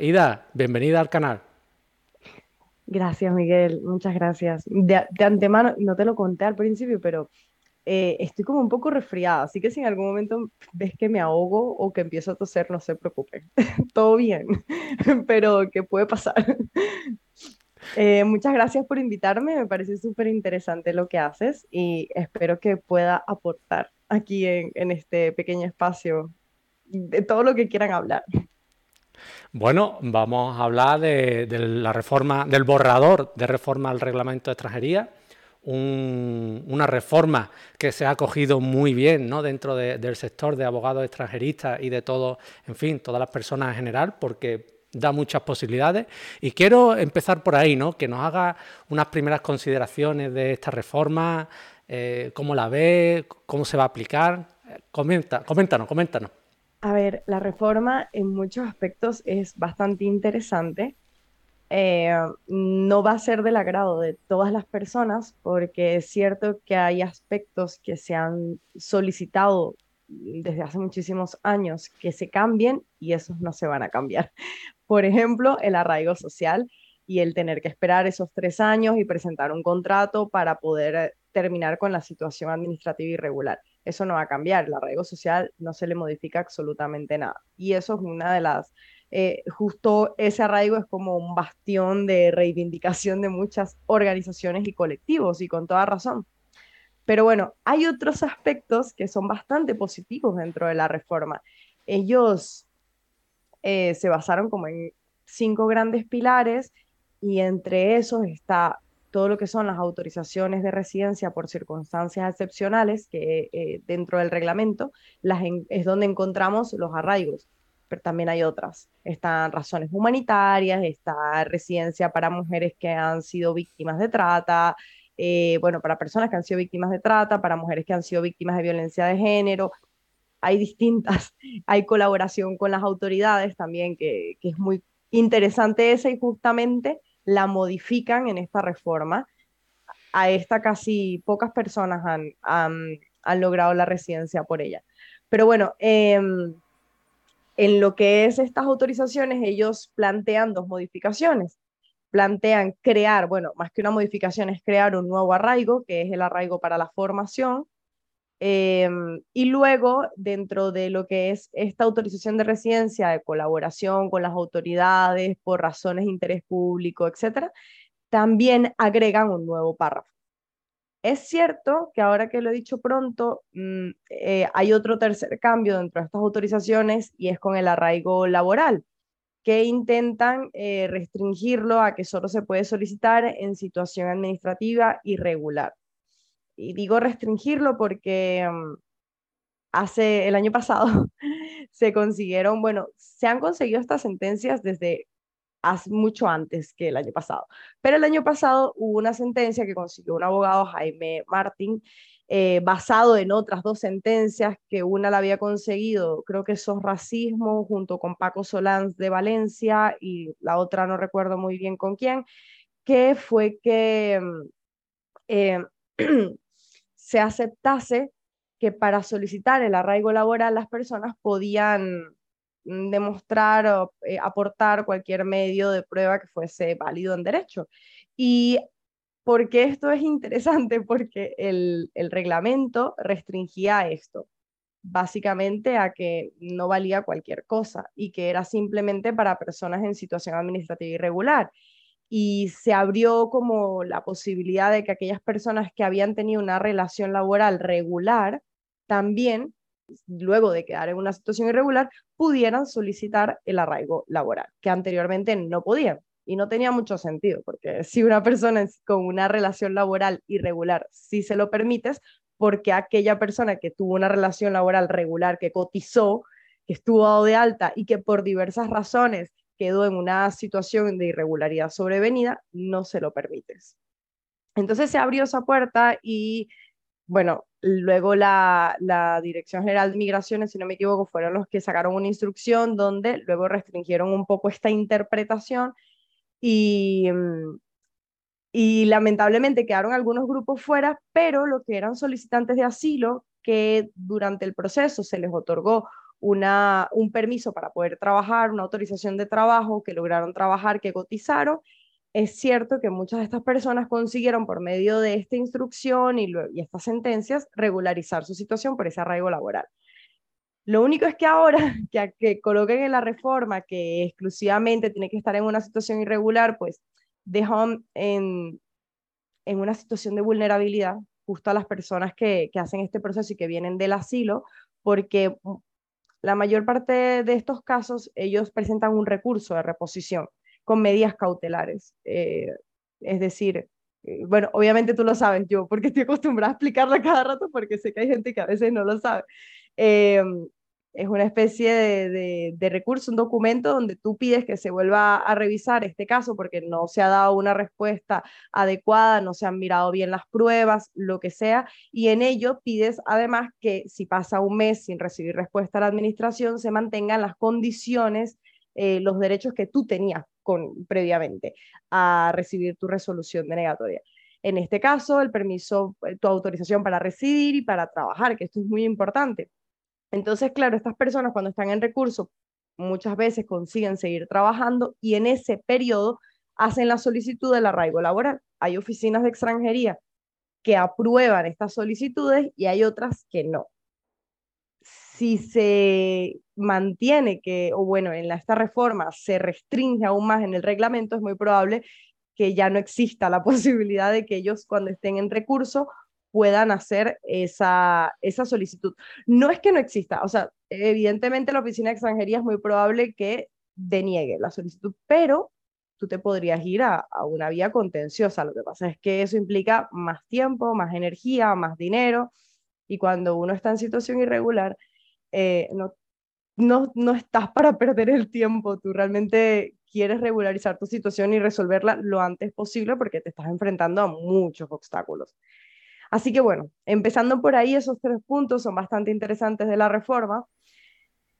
Ida, bienvenida al canal. Gracias, Miguel, muchas gracias. De, antemano, no te lo conté al principio, pero eh, estoy como un poco resfriada, así que si en algún momento ves que me ahogo o que empiezo a toser, no se preocupen, todo bien, pero ¿qué puede pasar? Eh, muchas gracias por invitarme, me parece súper interesante lo que haces y espero que pueda aportar aquí en, en este pequeño espacio de todo lo que quieran hablar. Bueno, vamos a hablar de, la reforma, del borrador de reforma al reglamento de extranjería, una reforma que se ha acogido muy bien ¿no? dentro del sector de abogados extranjeristas y de todo, en fin, todas las personas en general, porque da muchas posibilidades. Y quiero empezar por ahí, ¿no? que nos haga unas primeras consideraciones de esta reforma, eh, cómo la ve, cómo se va a aplicar. Comenta, coméntanos, coméntanos. A ver, la reforma en muchos aspectos es bastante interesante. Eh, no va a ser del agrado de todas las personas porque es cierto que hay aspectos que se han solicitado desde hace muchísimos años que se cambien y esos no se van a cambiar. Por ejemplo, el arraigo social y el tener que esperar esos tres años y presentar un contrato para poder terminar con la situación administrativa irregular. Eso no va a cambiar, el arraigo social no se le modifica absolutamente nada. Y eso es una de las, eh, justo ese arraigo es como un bastión de reivindicación de muchas organizaciones y colectivos, y con toda razón. Pero bueno, hay otros aspectos que son bastante positivos dentro de la reforma. Ellos eh, se basaron como en cinco grandes pilares y entre esos está todo lo que son las autorizaciones de residencia por circunstancias excepcionales, que eh, dentro del reglamento las es donde encontramos los arraigos, pero también hay otras. Están razones humanitarias, está residencia para mujeres que han sido víctimas de trata, eh, bueno, para personas que han sido víctimas de trata, para mujeres que han sido víctimas de violencia de género. Hay distintas, hay colaboración con las autoridades también, que, que es muy interesante esa y justamente la modifican en esta reforma. A esta casi pocas personas han, logrado la residencia por ella. Pero bueno, em, en lo que es estas autorizaciones, ellos plantean dos modificaciones. Plantean crear, bueno, más que una modificación es crear un nuevo arraigo, que es el arraigo para la formación, Em, y luego, dentro de lo que es esta autorización de residencia de colaboración con las autoridades por razones de interés público, etcétera, también agregan un nuevo párrafo. Es cierto que ahora que lo he dicho pronto, mm, eh, hay otro tercer cambio dentro de estas autorizaciones y es con el arraigo laboral, que intentan eh, restringirlo a que solo se puede solicitar en situación administrativa irregular y digo restringirlo porque mm, hace el año pasado se consiguieron, bueno, se han conseguido estas sentencias desde hace mucho antes que el año pasado. Pero el año pasado hubo una sentencia que consiguió un abogado, Jaime Martín, eh, basado en otras dos sentencias, que una la había conseguido, creo que es racismo, junto con Paco Solans de Valencia, y la otra no recuerdo muy bien con quién, que fue que mm, eh, se aceptase que para solicitar el arraigo laboral las personas podían mm, demostrar o eh, aportar cualquier medio de prueba que fuese válido en derecho. Y porque esto es interesante, porque el, el reglamento restringía esto, básicamente a que no valía cualquier cosa y que era simplemente para personas en situación administrativa irregular y se abrió como la posibilidad de que aquellas personas que habían tenido una relación laboral regular también, luego de quedar en una situación irregular, pudieran solicitar el arraigo laboral, que anteriormente no podían. Y no tenía mucho sentido, porque si una persona con una relación laboral irregular sí se lo permites, porque aquella persona que tuvo una relación laboral regular, que cotizó, que estuvo dado de alta y que por diversas razones quedó en una situación de irregularidad sobrevenida, no se lo permites. Entonces se abrió esa puerta y, bueno, luego la, Dirección General de Migraciones, si no me equivoco, fueron los que sacaron una instrucción donde luego restringieron un poco esta interpretación y, mm, y lamentablemente quedaron algunos grupos fuera, pero lo que eran solicitantes de asilo, que durante el proceso se les otorgó una, un permiso para poder trabajar, una autorización de trabajo, que lograron trabajar, que cotizaron. Es cierto que muchas de estas personas consiguieron por medio de esta instrucción y, estas sentencias regularizar su situación por ese arraigo laboral. Lo único es que ahora que, que coloquen en la reforma que exclusivamente tiene que estar en una situación irregular, pues dejan en, una situación de vulnerabilidad justo a las personas que, que hacen este proceso y que vienen del asilo, porque la mayor parte de estos casos ellos presentan un recurso de reposición con medidas cautelares. Eh, es decir, eh, bueno, obviamente tú lo sabes yo, porque estoy acostumbrada a explicarlo cada rato, porque sé que hay gente que a veces no lo sabe. Eh, es una especie de, recurso, un documento donde tú pides que se vuelva a revisar este caso porque no se ha dado una respuesta adecuada, no se han mirado bien las pruebas, lo que sea, y en ello pides además que si pasa un mes sin recibir respuesta a la administración, se mantengan las condiciones, eh, los derechos que tú tenías con, previamente a recibir tu resolución denegatoria. En este caso, el permiso, tu autorización para residir y para trabajar, que esto es muy importante entonces, claro, estas personas cuando están en recurso muchas veces consiguen seguir trabajando y en ese periodo hacen la solicitud del arraigo laboral. Hay oficinas de extranjería que aprueban estas solicitudes y hay otras que no. Si se mantiene que, o bueno, en esta reforma se restringe aún más en el reglamento, es muy probable que ya no exista la posibilidad de que ellos cuando estén en recurso puedan hacer esa, esa solicitud. No es que no exista, o sea, evidentemente la oficina de extranjería es muy probable que deniegue la solicitud, pero tú te podrías ir a, una vía contenciosa. Lo que pasa es que eso implica más tiempo, más energía, más dinero, y cuando uno está en situación irregular, eh, no, no, no estás para perder el tiempo, tú realmente quieres regularizar tu situación y resolverla lo antes posible porque te estás enfrentando a muchos obstáculos. Así que bueno, empezando por ahí, esos tres puntos son bastante interesantes de la reforma,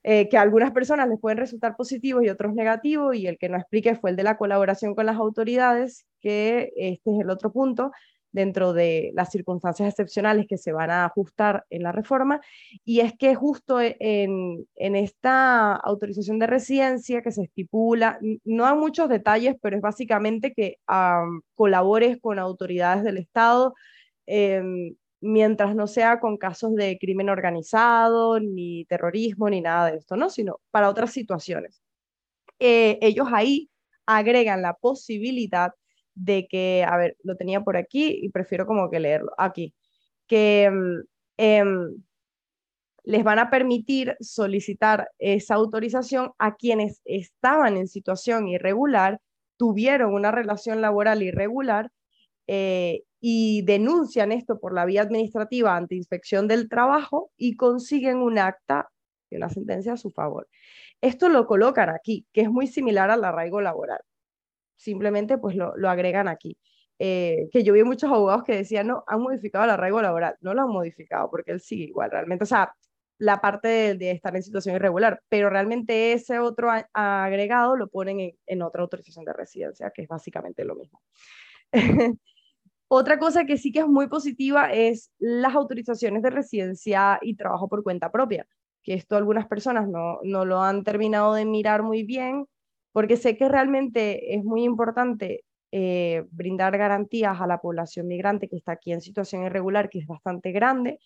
eh, que a algunas personas les pueden resultar positivos y otros negativos, y el que no expliqué fue el de la colaboración con las autoridades, que este es el otro punto dentro de las circunstancias excepcionales que se van a ajustar en la reforma, y es que justo en, en esta autorización de residencia que se estipula, no hay muchos detalles, pero es básicamente que colabores con autoridades del Estado, Em, mientras no sea con casos de crimen organizado, ni terrorismo, ni nada de esto, ¿no? Sino para otras situaciones. Eh, ellos ahí agregan la posibilidad de que, a ver, lo tenía por aquí y prefiero como que leerlo aquí, que em, em, les van a permitir solicitar esa autorización a quienes estaban en situación irregular, tuvieron una relación laboral irregular eh, y denuncian esto por la vía administrativa ante inspección del trabajo y consiguen un acta y una sentencia a su favor. Esto lo colocan aquí, que es muy similar al arraigo laboral. Simplemente pues lo, lo agregan aquí. Eh, que yo vi muchos abogados que decían, no, han modificado el arraigo laboral. No lo han modificado porque él sigue igual, realmente. O sea, la parte de, estar en situación irregular, pero realmente ese otro agregado lo ponen en, en otra autorización de residencia, que es básicamente lo mismo. Otra cosa que sí que es muy positiva es las autorizaciones de residencia y trabajo por cuenta propia, que esto algunas personas no, no lo han terminado de mirar muy bien, porque sé que realmente es muy importante eh, brindar garantías a la población migrante que está aquí en situación irregular, que es bastante grande,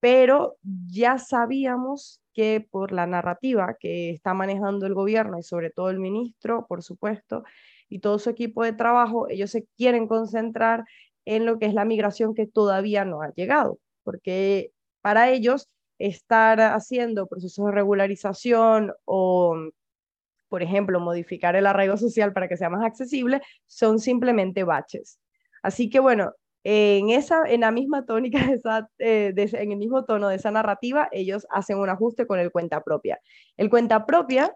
pero ya sabíamos que por la narrativa que está manejando el gobierno y sobre todo el ministro, por supuesto, y todo su equipo de trabajo, ellos se quieren concentrar en lo que es la migración que todavía no ha llegado, porque para ellos estar haciendo procesos de regularización o, por ejemplo, modificar el arraigo social para que sea más accesible, son simplemente baches. Así que bueno, en, esa, en la misma tónica, esa, eh, en el mismo tono de esa narrativa, ellos hacen un ajuste con el cuenta propia. El cuenta propia,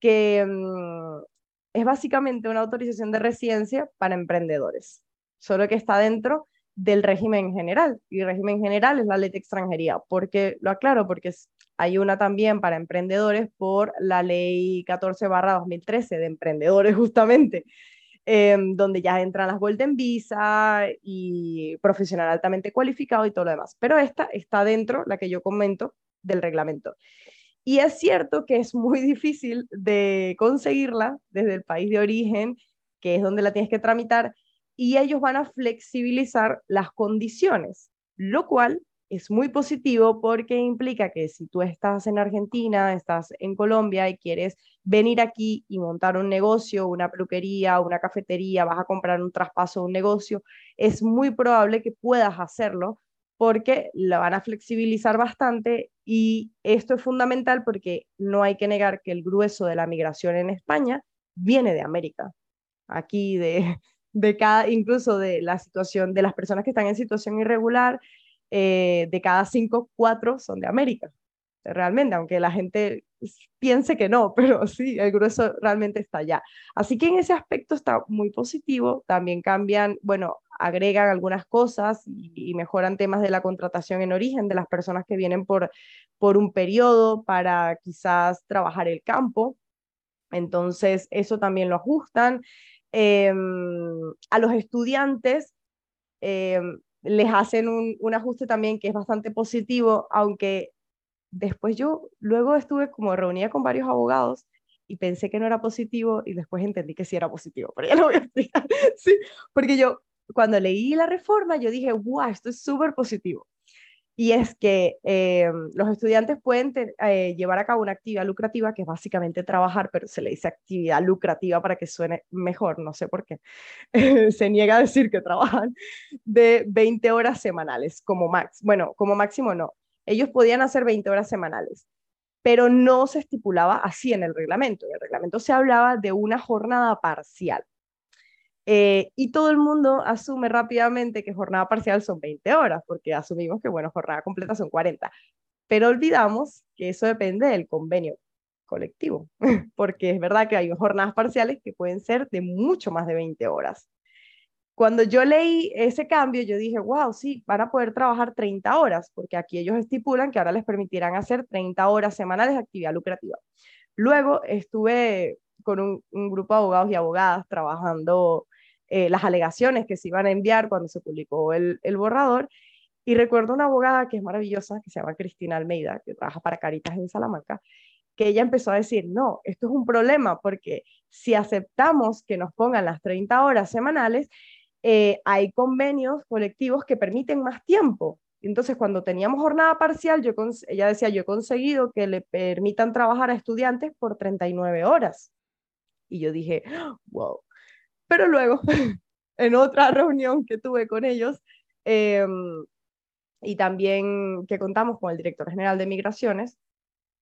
que mm, es básicamente una autorización de residencia para emprendedores solo que está dentro del régimen general. Y el régimen general es la ley de extranjería. porque Lo aclaro, porque hay una también para emprendedores por la ley 14 barra 2013 de emprendedores justamente, em, donde ya entran las Golden Visa y profesional altamente cualificado y todo lo demás. Pero esta está dentro, la que yo comento, del reglamento. Y es cierto que es muy difícil de conseguirla desde el país de origen, que es donde la tienes que tramitar, y ellos van a flexibilizar las condiciones, lo cual es muy positivo porque implica que si tú estás en Argentina, estás en Colombia y quieres venir aquí y montar un negocio, una peluquería, una cafetería, vas a comprar un traspaso de un negocio, es muy probable que puedas hacerlo porque la van a flexibilizar bastante y esto es fundamental porque no hay que negar que el grueso de la migración en España viene de América. Aquí de, de cada, incluso de la situación de las personas que están en situación irregular, eh, de cada cinco, cuatro son de América, realmente, aunque la gente piense que no, pero sí, el grueso realmente está allá. Así que en ese aspecto está muy positivo, también cambian, bueno, agregan algunas cosas y, mejoran temas de la contratación en origen de las personas que vienen por, por un periodo para quizás trabajar el campo. Entonces, eso también lo ajustan. Em, a los estudiantes em, les hacen un, un, ajuste también que es bastante positivo, aunque después yo luego estuve como reunida con varios abogados y pensé que no era positivo y después entendí que sí era positivo, pero ya lo voy a explicar. porque yo cuando leí la reforma yo dije, wow, esto es súper positivo y es que eh, los estudiantes pueden eh, llevar a cabo una actividad lucrativa que es básicamente trabajar, pero se le dice actividad lucrativa para que suene mejor, no sé por qué. se niega a decir que trabajan de 20 horas semanales como max. Bueno, como máximo no. Ellos podían hacer 20 horas semanales, pero no se estipulaba así en el reglamento. En el reglamento se hablaba de una jornada parcial. Eh, y todo el mundo asume rápidamente que jornada parcial son 20 horas, porque asumimos que, bueno, jornada completa son 40. Pero olvidamos que eso depende del convenio colectivo, porque es verdad que hay jornadas parciales que pueden ser de mucho más de 20 horas. Cuando yo leí ese cambio, yo dije, wow, sí, van a poder trabajar 30 horas, porque aquí ellos estipulan que ahora les permitirán hacer 30 horas semanales de actividad lucrativa. Luego estuve con un, un grupo de abogados y abogadas trabajando eh, las alegaciones que se iban a enviar cuando se publicó el, el borrador. Y recuerdo una abogada que es maravillosa, que se llama Cristina Almeida, que trabaja para Caritas en Salamanca, que ella empezó a decir, no, esto es un problema porque si aceptamos que nos pongan las 30 horas semanales, eh, hay convenios colectivos que permiten más tiempo. Entonces, cuando teníamos jornada parcial, yo ella decía, yo he conseguido que le permitan trabajar a estudiantes por 39 horas. Y yo dije, wow, pero luego, en otra reunión que tuve con ellos, em, y también que contamos con el director general de migraciones,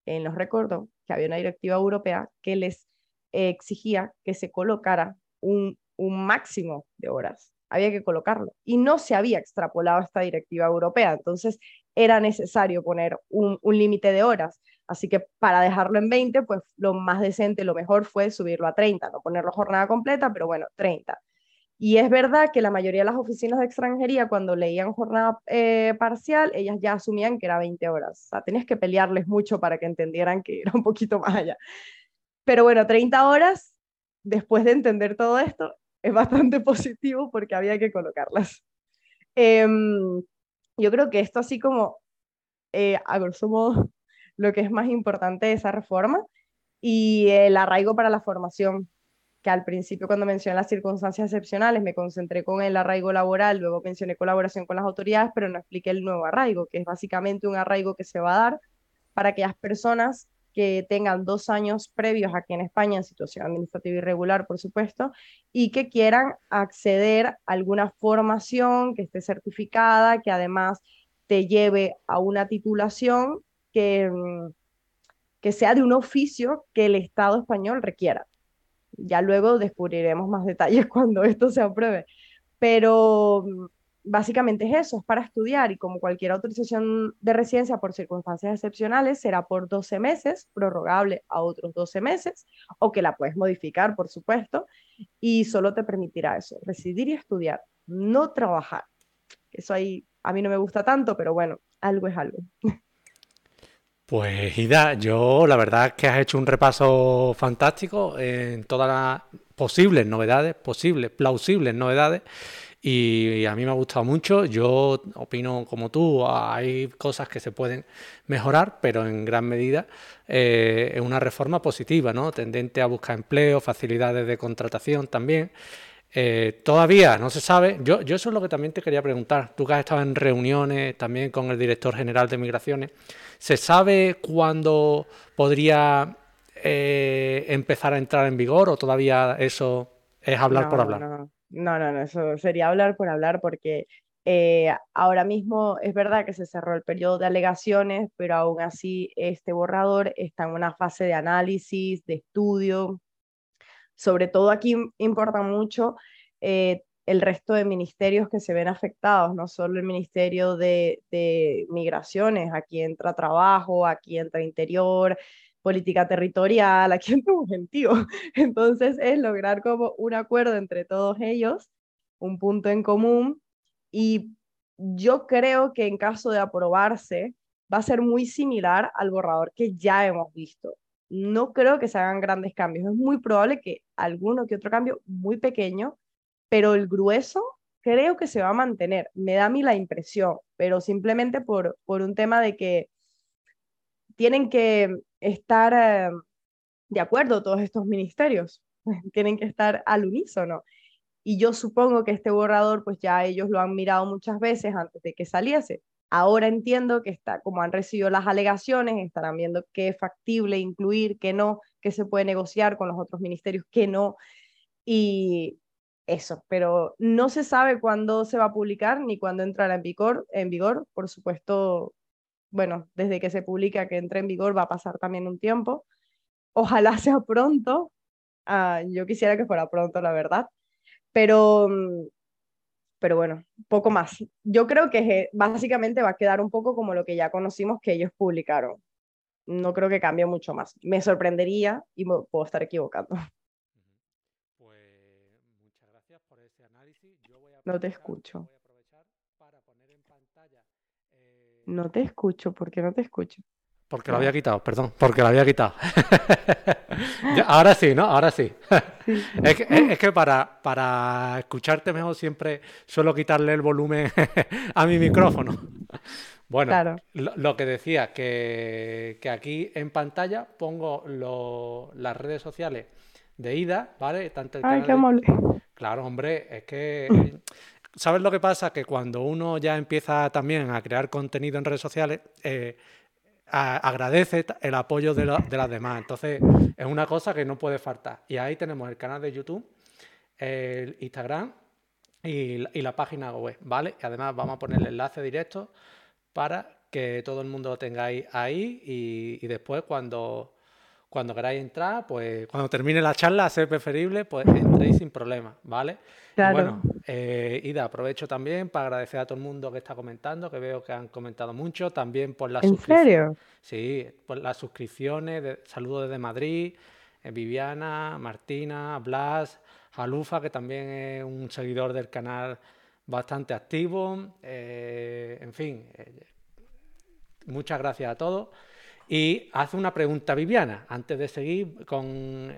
en nos recordó que había una directiva europea que les exigía que se colocara un, un máximo de horas. Había que colocarlo. Y no se había extrapolado esta directiva europea. Entonces, era necesario poner un, límite de horas. Así que para dejarlo en 20, pues lo más decente, lo mejor fue subirlo a 30, no ponerlo jornada completa, pero bueno, 30. Y es verdad que la mayoría de las oficinas de extranjería, cuando leían jornada eh, parcial, ellas ya asumían que era 20 horas. O sea, tenías que pelearles mucho para que entendieran que era un poquito más allá. Pero bueno, 30 horas, después de entender todo esto, es bastante positivo porque había que colocarlas. Em, yo creo que esto así como, eh, a grosso modo, lo que es más importante de esa reforma y el arraigo para la formación, que al principio cuando mencioné las circunstancias excepcionales me concentré con el arraigo laboral, luego mencioné colaboración con las autoridades, pero no expliqué el nuevo arraigo, que es básicamente un arraigo que se va a dar para aquellas personas que tengan dos años previos aquí en España en situación administrativa irregular, por supuesto, y que quieran acceder a alguna formación que esté certificada, que además te lleve a una titulación que, mm, que sea de un oficio que el Estado español requiera. Ya luego descubriremos más detalles cuando esto se apruebe. Pero mm, básicamente es eso, es para estudiar y como cualquier autorización de residencia por circunstancias excepcionales será por 12 meses, prorrogable a otros 12 meses, o que la puedes modificar, por supuesto, y solo te permitirá eso, residir y estudiar, no trabajar. Eso ahí a mí no me gusta tanto, pero bueno, algo es algo. Pues Ida, yo la verdad es que has hecho un repaso fantástico en todas las posibles novedades, posibles, plausibles novedades. Y a mí me ha gustado mucho. Yo opino como tú, hay cosas que se pueden mejorar, pero en gran medida eh, es una reforma positiva, ¿no? Tendente a buscar empleo, facilidades de contratación también. Eh, todavía no se sabe. Yo, yo eso es lo que también te quería preguntar. Tú que has estado en reuniones también con el director general de migraciones, ¿se sabe cuándo podría eh, empezar a entrar en vigor o todavía eso es hablar por hablar? No. No, no, eso sería hablar por hablar porque eh, ahora mismo es verdad que se cerró el periodo de alegaciones, pero aún así este borrador está en una fase de análisis, de estudio, sobre todo aquí importa mucho eh, el resto de ministerios que se ven afectados, no solo el Ministerio de, Migraciones, aquí entra trabajo, aquí entra interior, política territorial, aquí entra un gentío. Entonces es lograr como un acuerdo entre todos ellos, un punto en común y yo creo que en caso de aprobarse va a ser muy similar al borrador que ya hemos visto no creo que se hagan grandes cambios. Es muy probable que alguno que otro cambio muy pequeño, pero el grueso creo que se va a mantener. Me da a mí la impresión, pero simplemente por, por un tema de que tienen que estar eh, de acuerdo todos estos ministerios, tienen que estar al unísono. Y yo supongo que este borrador, pues ya ellos lo han mirado muchas veces antes de que saliese. Ahora entiendo que está, como han recibido las alegaciones, estarán viendo qué es factible incluir, qué no, qué se puede negociar con los otros ministerios, qué no. Y eso, pero no se sabe cuándo se va a publicar ni cuándo entrará en vigor. En vigor, por supuesto, bueno, desde que se publica que entre en vigor va a pasar también un tiempo. Ojalá sea pronto. Ah, yo quisiera que fuera pronto, la verdad. Pero mm, pero bueno, poco más. Yo creo que básicamente va a quedar un poco como lo que ya conocimos que ellos publicaron. No creo que cambie mucho más. Me sorprendería y me puedo estar equivocando. Pues muchas gracias por ese análisis. no te escucho. No te escucho, ¿por qué no te escucho? Porque lo había quitado, perdón, porque lo había quitado. ahora sí, ¿no? Ahora sí. es, que, para, para, escucharte mejor siempre suelo quitarle el volumen a mi micrófono. Bueno, lo, que decía, que, aquí en pantalla pongo las redes sociales de Ida, ¿vale? Tanto Ay, qué amable. Claro, hombre, es que... ¿Sabes lo que pasa? Que cuando uno ya empieza también a crear contenido en redes sociales, eh, agradece el apoyo de, las demás. Entonces, es una cosa que no puede faltar. Y ahí tenemos el canal de YouTube, el Instagram y, la página web, ¿vale? Y además vamos a poner el enlace directo para que todo el mundo lo tengáis ahí y después cuando cuando queráis entrar, pues cuando termine la charla, a ser preferible, pues entréis sin problema, ¿vale? Bueno, eh, Ida, aprovecho también para agradecer a todo el mundo que está comentando, que veo que han comentado mucho, también por las ¿En serio? Sí, por las suscripciones, de, saludos desde Madrid, eh, Viviana, Martina, Blas, Jalufa, que también es un seguidor del canal bastante activo, eh, en fin, muchas gracias a todos. Y hace una pregunta Viviana. Antes de seguir con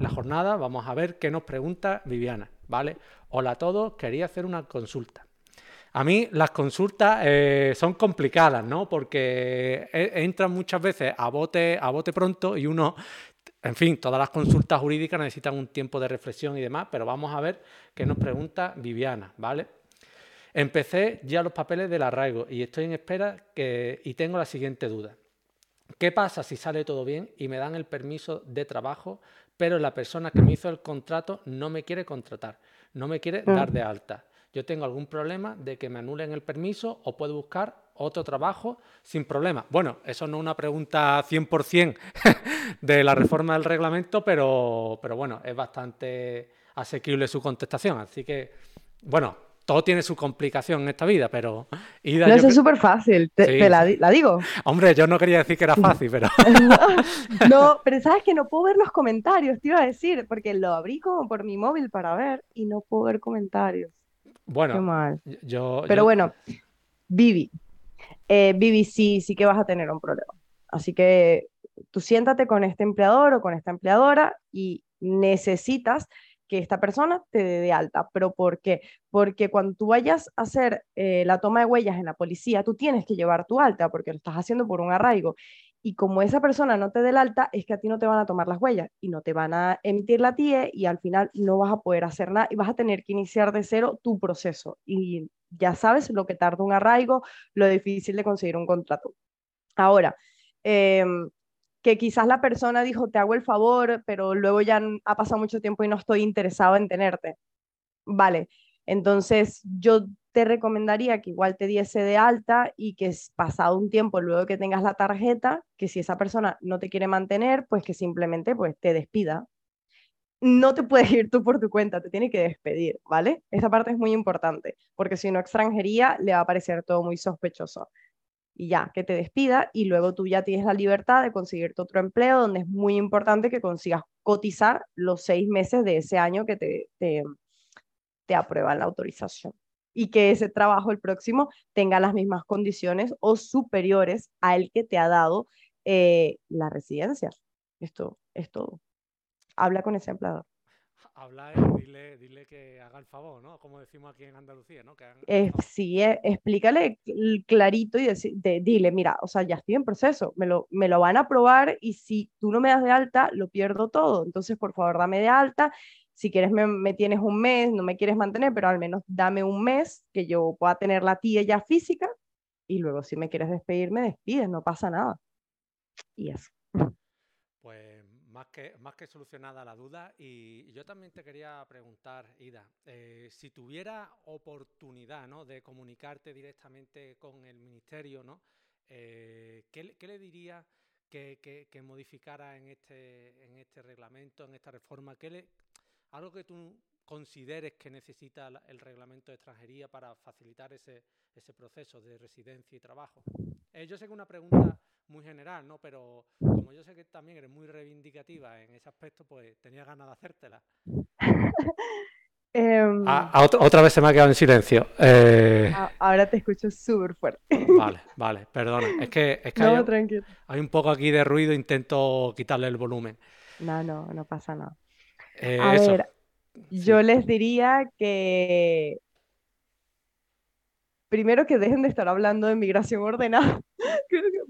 la jornada, vamos a ver qué nos pregunta Viviana. ¿vale? Hola a todos, quería hacer una consulta. A mí las consultas eh, son complicadas, ¿no? Porque e, entran muchas veces a bote, a bote pronto y uno, en fin, todas las consultas jurídicas necesitan un tiempo de reflexión y demás, pero vamos a ver qué nos pregunta Viviana, ¿vale? Empecé ya los papeles del arraigo y estoy en espera que, y tengo la siguiente duda. ¿Qué pasa si sale todo bien y me dan el permiso de trabajo, pero la persona que me hizo el contrato no me quiere contratar, no me quiere dar mm. de alta? Yo tengo algún problema de que me anulen el permiso o puedo buscar otro trabajo sin problema. Bueno, eso no es una pregunta 100% de la reforma del reglamento, pero, pero bueno, es bastante asequible su contestación. Así que, bueno, todo tiene su complicación en esta vida, pero... Ida, no, eso es súper fácil, te, la, digo. Hombre, yo no quería decir que era fácil, pero... no, pero sabes que no puedo ver los comentarios, te iba a decir, porque lo abrí como por mi móvil para ver y no puedo ver comentarios. Bueno, Qué mal. yo... Pero bueno, Vivi, eh, Vivi sí, sí que vas a tener un problema. Así que tú siéntate con este empleador o con esta empleadora y necesitas que esta persona te dé de alta. ¿Pero por qué? Porque cuando tú vayas a hacer eh, la toma de huellas en la policía, tú tienes que llevar tu alta porque lo estás haciendo por un arraigo. Y como esa persona no te dé el alta, es que a ti no te van a tomar las huellas y no te van a emitir la TIE y al final no vas a poder hacer nada y vas a tener que iniciar de cero tu proceso. Y ya sabes lo que tarda un arraigo, lo difícil de conseguir un contrato. Ahora, em, que quizás la persona dijo, te hago el favor, pero luego ya ha pasado mucho tiempo y no estoy interesado en tenerte. Vale, entonces yo te recomendaría que igual te diese de alta y que pasado un tiempo, luego que tengas la tarjeta, que si esa persona no te quiere mantener, pues que simplemente pues te despida. No te puedes ir tú por tu cuenta, te tiene que despedir, ¿vale? Esa parte es muy importante, porque si no extranjería le va a parecer todo muy sospechoso y ya, que te despida y luego tú ya tienes la libertad de conseguirte otro empleo donde es muy importante que consigas cotizar los seis meses de ese año que te, te, te aprueban la autorización y que ese trabajo el próximo tenga las mismas condiciones o superiores al que te ha dado eh, la residencia. Esto es todo. Habla con ese empleador habla dile, dile que haga el favor, ¿no? Como decimos aquí en Andalucía, ¿no? Eh, sí, eh, explícale clarito y dile, mira, o sea, ya estoy en proceso, me lo, me lo van a aprobar y si tú no me das de alta, lo pierdo todo. Entonces, por favor, dame de alta. Si quieres, me, me tienes un mes, no me quieres mantener, pero al menos dame un mes que yo pueda tener la tía ya física y luego si me quieres despedir, me despides, no pasa nada. Y eso. Pues más que, más que solucionada la duda. Y yo también te quería preguntar, Ida, eh, si tuviera oportunidad ¿no? de comunicarte directamente con el ministerio, ¿no? Eh, ¿qué, le diría que, que, modificara en este, en este reglamento, en esta reforma? ¿Qué le, algo que tú consideres que necesita el reglamento de extranjería para facilitar ese, ese proceso de residencia y trabajo? Eh, yo sé que una pregunta muy general, ¿no? Pero como yo sé que también eres muy reivindicativa en ese aspecto, pues tenía ganas de hacértela. Em, ah, otra, vez se me ha quedado en silencio. Eh, ahora te escucho súper fuerte. Vale, vale, perdona. Es que, es que hay, un poco aquí de ruido, intento quitarle el volumen. No, no, no pasa nada. Eh, a ver, yo les diría que primero que dejen de estar hablando de migración ordenada.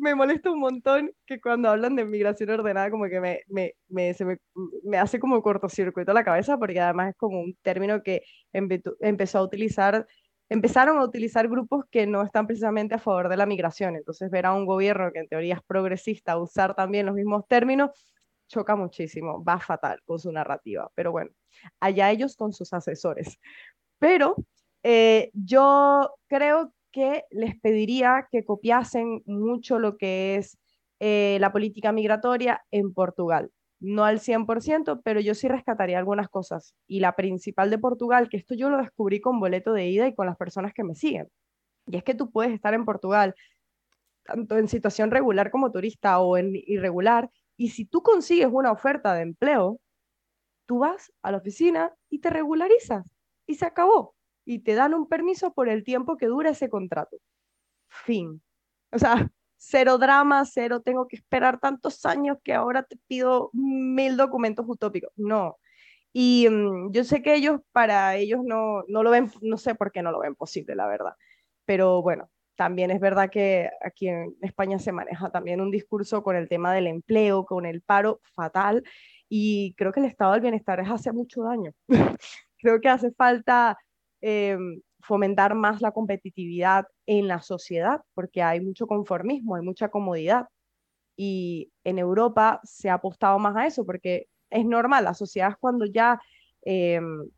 Me molesta un montón que cuando hablan de migración ordenada como que me, me, me, se me, me hace como cortocircuito la cabeza porque además es como un término que empezó a utilizar, empezaron a utilizar grupos que no están precisamente a favor de la migración. Entonces ver a un gobierno que en teoría es progresista usar también los mismos términos choca muchísimo, va fatal con su narrativa. Pero bueno, allá ellos con sus asesores. Pero eh, yo creo que les pediría que copiasen mucho lo que es eh, la política migratoria en Portugal. No al 100%, pero yo sí rescataría algunas cosas. Y la principal de Portugal, que esto yo lo descubrí con boleto de ida y con las personas que me siguen. Y es que tú puedes estar en Portugal, tanto en situación regular como turista o en irregular, y si tú consigues una oferta de empleo, tú vas a la oficina y te regularizas. Y se acabó y te dan un permiso por el tiempo que dura ese contrato. Fin. O sea, cero drama, cero tengo que esperar tantos años que ahora te pido mil documentos utópicos. No. Y mm, yo sé que ellos, para ellos no, no lo ven, no sé por qué no lo ven posible, la verdad. Pero bueno, también es verdad que aquí en España se maneja también un discurso con el tema del empleo, con el paro fatal. Y creo que el estado del bienestar es hace mucho daño. creo que hace falta Em, fomentar más la competitividad en la sociedad, porque hay mucho conformismo, hay mucha comodidad. Y en Europa se ha apostado más a eso, porque es normal, las sociedades cuando ya em,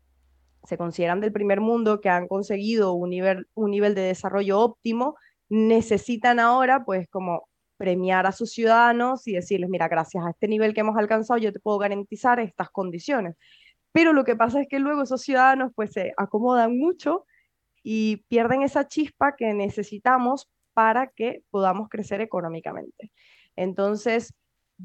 se consideran del primer mundo, que han conseguido un nivel, un nivel de desarrollo óptimo, necesitan ahora pues como premiar a sus ciudadanos y decirles, mira, gracias a este nivel que hemos alcanzado, yo te puedo garantizar estas condiciones. Pero lo que pasa es que luego esos ciudadanos pues se acomodan mucho y pierden esa chispa que necesitamos para que podamos crecer económicamente. Entonces,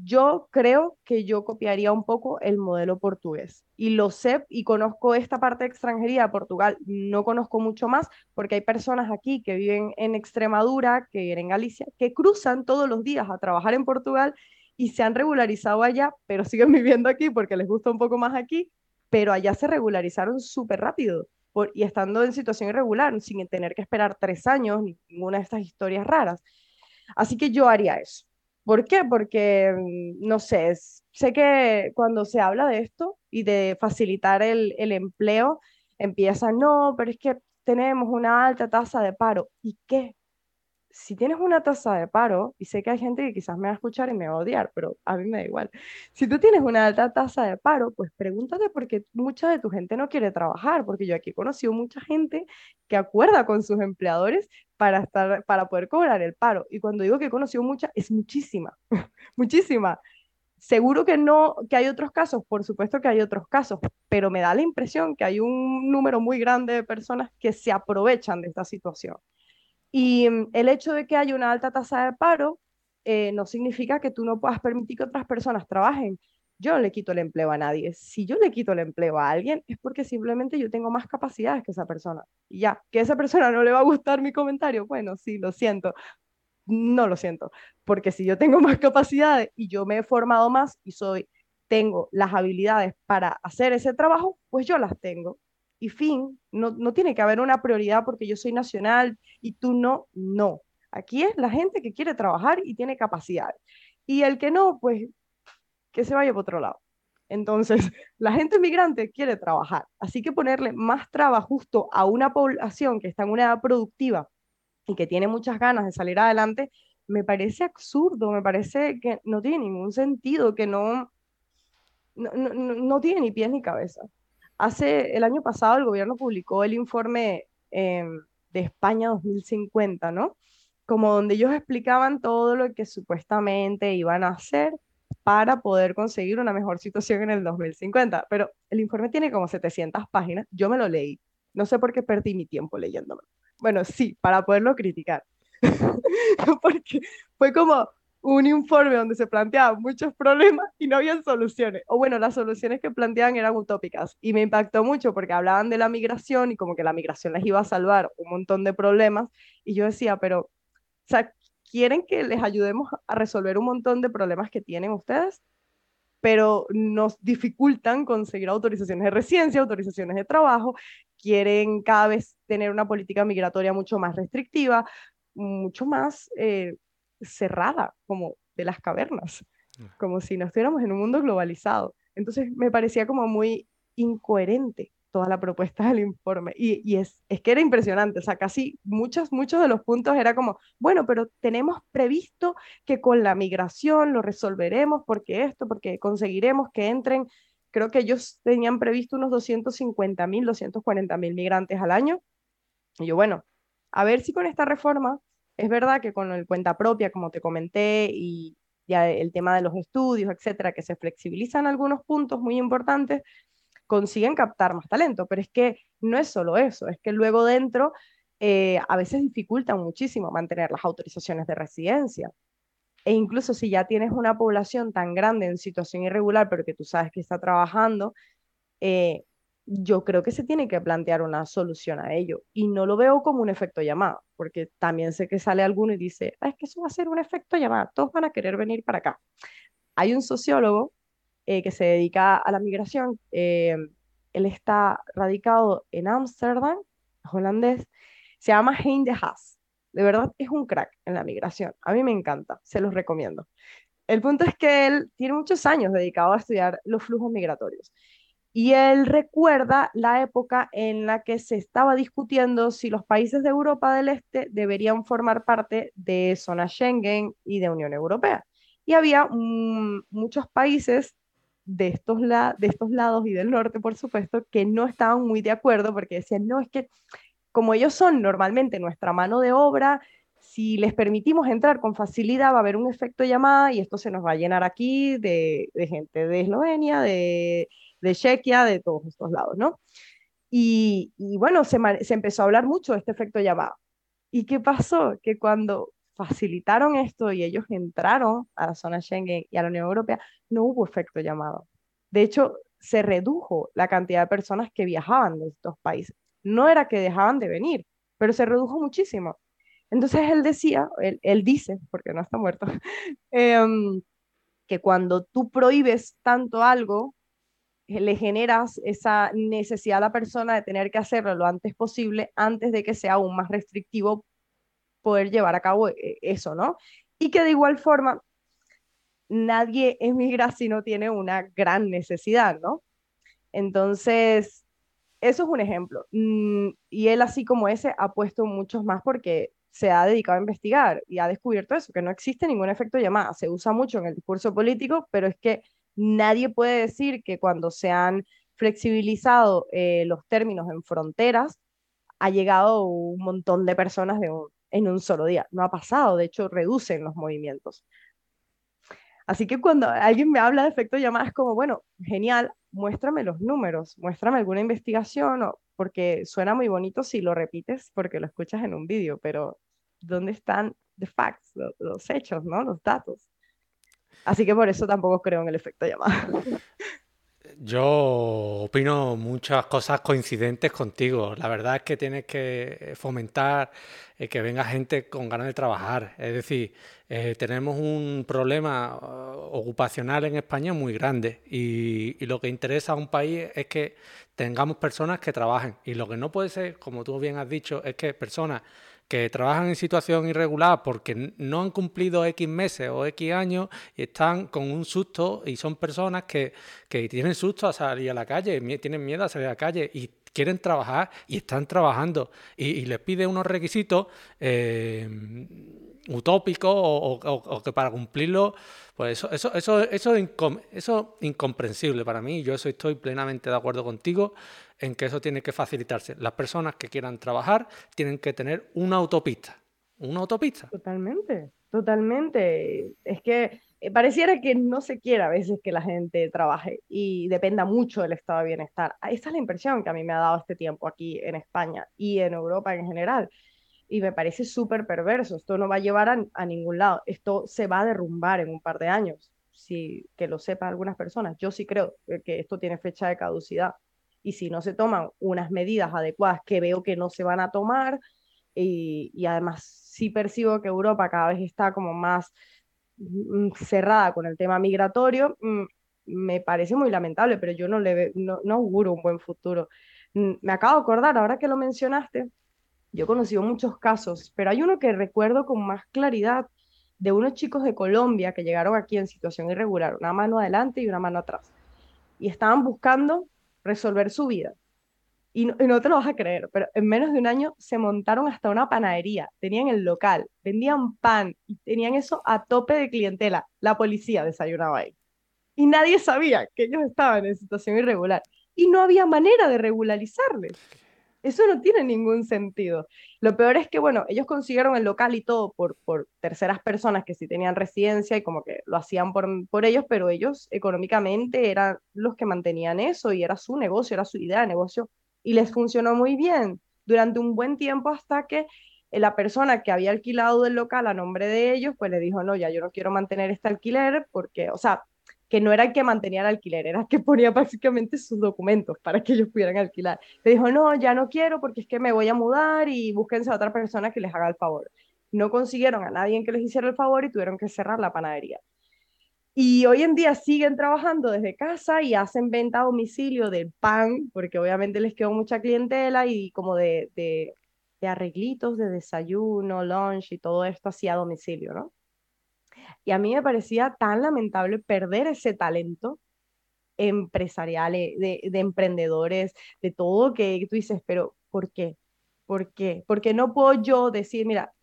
yo creo que yo copiaría un poco el modelo portugués. Y lo sé y conozco esta parte de extranjería de Portugal. No conozco mucho más porque hay personas aquí que viven en Extremadura, que viven en Galicia, que cruzan todos los días a trabajar en Portugal y se han regularizado allá, pero siguen viviendo aquí porque les gusta un poco más aquí pero allá se regularizaron súper rápido y estando en situación irregular, sin tener que esperar tres años, ni ninguna de estas historias raras. Así que yo haría eso. ¿Por qué? Porque, mm, no sé, sé que cuando se habla de esto y de facilitar el, el empleo, empieza, no, pero es que tenemos una alta tasa de paro. ¿Y qué? Si tienes una tasa de paro, y sé que hay gente que quizás me va a escuchar y me va a odiar, pero a mí me da igual. Si tú tienes una alta tasa de paro, pues pregúntate por qué mucha de tu gente no quiere trabajar, porque yo aquí he conocido mucha gente que acuerda con sus empleadores para, estar, para poder cobrar el paro. Y cuando digo que he conocido mucha, es muchísima, muchísima. Seguro que no, que hay otros casos, por supuesto que hay otros casos, pero me da la impresión que hay un número muy grande de personas que se aprovechan de esta situación. Y mm, el hecho de que haya una alta tasa de paro eh, no significa que tú no puedas permitir que otras personas trabajen. Yo no le quito el empleo a nadie. Si yo le quito el empleo a alguien es porque simplemente yo tengo más capacidades que esa persona. Y ya, que esa persona no le va a gustar mi comentario, bueno, sí, lo siento. No lo siento, porque si yo tengo más capacidades y yo me he formado más y soy tengo las habilidades para hacer ese trabajo, pues yo las tengo y fin, no, no tiene que haber una prioridad porque yo soy nacional y tú no, no. Aquí es la gente que quiere trabajar y tiene capacidad. Y el que no, pues que se vaya por otro lado. Entonces, la gente migrante quiere trabajar, así que ponerle más trabajo justo a una población que está en una edad productiva y que tiene muchas ganas de salir adelante, me parece absurdo, me parece que no tiene ningún sentido, que no, no, no, no tiene ni pies ni cabeza. Hace el año pasado el gobierno publicó el informe em, de España 2050, ¿no? Como donde ellos explicaban todo lo que supuestamente iban a hacer para poder conseguir una mejor situación en el 2050. Pero el informe tiene como 700 páginas, yo me lo leí. No sé por qué perdí mi tiempo leyéndolo. Bueno, sí, para poderlo criticar. Porque fue como, un informe donde se planteaban muchos problemas y no habían soluciones. O bueno, las soluciones que planteaban eran utópicas. Y me impactó mucho porque hablaban de la migración y como que la migración les iba a salvar un montón de problemas. Y yo decía, pero, o sea, ¿quieren que les ayudemos a resolver un montón de problemas que tienen ustedes? pero nos dificultan conseguir autorizaciones de residencia, autorizaciones de trabajo, quieren cada vez tener una política migratoria mucho más restrictiva, mucho más eh, cerrada, como de las cavernas, como si no estuviéramos en un mundo globalizado. Entonces me parecía como muy incoherente toda la propuesta del informe. Y, es, es, que era impresionante, o sea, casi muchos, muchos de los puntos era como, bueno, pero tenemos previsto que con la migración lo resolveremos, porque esto, porque conseguiremos que entren, creo que ellos tenían previsto unos 250 mil, 240 mil migrantes al año. Y yo, bueno, a ver si con esta reforma es verdad que con el cuenta propia, como te comenté, y ya el tema de los estudios, etcétera, que se flexibilizan algunos puntos muy importantes, consiguen captar más talento, pero es que no es solo eso, es que luego dentro eh, a veces dificulta muchísimo mantener las autorizaciones de residencia. E incluso si ya tienes una población tan grande en situación irregular, pero que tú sabes que está trabajando, eh, yo creo que se tiene que plantear una solución a ello. Y no lo veo como un efecto llamada, porque también sé que sale alguno y dice, ah, es que eso va a ser un efecto llamada, todos van a querer venir para acá. Hay un sociólogo eh, que se dedica a la migración, eh, él está radicado en Ámsterdam, holandés, se llama Hein de Haas. De verdad es un crack en la migración. A mí me encanta, se los recomiendo. El punto es que él tiene muchos años dedicado a estudiar los flujos migratorios y él recuerda la época en la que se estaba discutiendo si los países de Europa del Este deberían formar parte de zona Schengen y de Unión Europea. Y había muchos países de estos, de estos lados y del norte, por supuesto, que no estaban muy de acuerdo porque decían, no, es que como ellos son normalmente nuestra mano de obra, si les permitimos entrar con facilidad va a haber un efecto llamada y esto se nos va a llenar aquí de gente de Eslovenia, de de Chequia, de todos estos lados, ¿no? Y, bueno, se, empezó a hablar mucho de este efecto llamado. ¿Y qué pasó? Que cuando facilitaron esto y ellos entraron a la zona Schengen y a la Unión Europea, no hubo efecto llamado. De hecho, se redujo la cantidad de personas que viajaban de estos países. No era que dejaban de venir, pero se redujo muchísimo. Entonces él decía, él, dice, porque no está muerto, em, que cuando tú prohíbes tanto algo, le generas esa necesidad a la persona de tener que hacerlo lo antes posible, antes de que sea aún más restrictivo poder llevar a cabo eh, eso, ¿no? Y que de igual forma nadie emigra si no tiene una gran necesidad, ¿no? Entonces, eso es un ejemplo. Mm, y él, así como ese, ha puesto muchos más porque se ha dedicado a investigar y ha descubierto eso, que no existe ningún efecto llamada. Se usa mucho en el discurso político, pero es que nadie puede decir que cuando se han flexibilizado eh, los términos en fronteras, ha llegado un montón de personas en un solo día. No ha pasado, de hecho, reducen los movimientos. Así que cuando alguien me habla de efecto llamada, es como, bueno, genial, muéstrame los números, muéstrame alguna investigación, porque suena muy bonito si lo repites porque lo escuchas en un vídeo, pero ¿dónde están the facts, los, hechos, ¿no? los datos? Así que por eso tampoco creo en el efecto llamada. Yo opino muchas cosas coincidentes contigo. La verdad es que tienes que fomentar eh, que venga gente con ganas de trabajar. Es decir, eh, tenemos un problema uh, ocupacional en España muy grande y, lo que interesa a un país es que tengamos personas que trabajen. Y lo que no puede ser, como tú bien has dicho, es que personas que trabajan en situación irregular porque no han cumplido X meses o X años y están con un susto y son personas que, que tienen susto a salir a la calle, tienen miedo a salir a la calle y quieren trabajar y están trabajando y, les pide unos requisitos eh, utópicos o, que para cumplirlo, pues eso, eso, eso, eso, eso es incomprensible para mí. Yo eso estoy plenamente de acuerdo contigo en que eso tiene que facilitarse. Las personas que quieran trabajar tienen que tener una autopista. Una autopista. Totalmente, totalmente. Es que eh, pareciera que no se quiere a veces que la gente trabaje y dependa mucho del estado de bienestar. Esa es la impresión que a mí me ha dado este tiempo aquí en España y en Europa en general. Y me parece súper perverso. Esto no va a llevar a, a, ningún lado. Esto se va a derrumbar en un par de años. Si, que lo sepan algunas personas. Yo sí creo que esto tiene fecha de caducidad y si no se toman unas medidas adecuadas que veo que no se van a tomar, y, además sí percibo que Europa cada vez está como más mm, cerrada con el tema migratorio, mm, me parece muy lamentable, pero yo no le no, no auguro un buen futuro. Mm, me acabo de acordar, ahora que lo mencionaste, yo he conocido muchos casos, pero hay uno que recuerdo con más claridad de unos chicos de Colombia que llegaron aquí en situación irregular, una mano adelante y una mano atrás. Y estaban buscando resolver su vida. Y no, te lo vas a creer, pero en menos de un año se montaron hasta una panadería, tenían el local, vendían pan y tenían eso a tope de clientela. La policía desayunaba ahí. Y nadie sabía que ellos estaban en situación irregular. Y no había manera de regularizarles. Eso no tiene ningún sentido. Lo peor es que, bueno, ellos consiguieron el local y todo por, por terceras personas que sí tenían residencia y como que lo hacían por, por ellos, pero ellos económicamente eran los que mantenían eso y era su negocio, era su idea de negocio y les funcionó muy bien durante un buen tiempo hasta que la persona que había alquilado el local a nombre de ellos, pues le dijo, no, ya yo no quiero mantener este alquiler porque, o sea, que no era el que mantenía el alquiler, era el que ponía básicamente sus documentos para que ellos pudieran alquilar. Le dijo, no, ya no quiero porque es que me voy a mudar y búsquense a otra persona que les haga el favor. No consiguieron a nadie que les hiciera el favor y tuvieron que cerrar la panadería. Y hoy en día siguen trabajando desde casa y hacen venta a domicilio del pan, porque obviamente les quedó mucha clientela y como de, de, de arreglitos de desayuno, lunch y todo esto así a domicilio, ¿no? Y a mí me parecía tan lamentable perder ese talento empresarial, eh, de, de emprendedores, de todo que tú dices, pero ¿por qué? ¿Por qué? Porque no puedo yo decir, mira,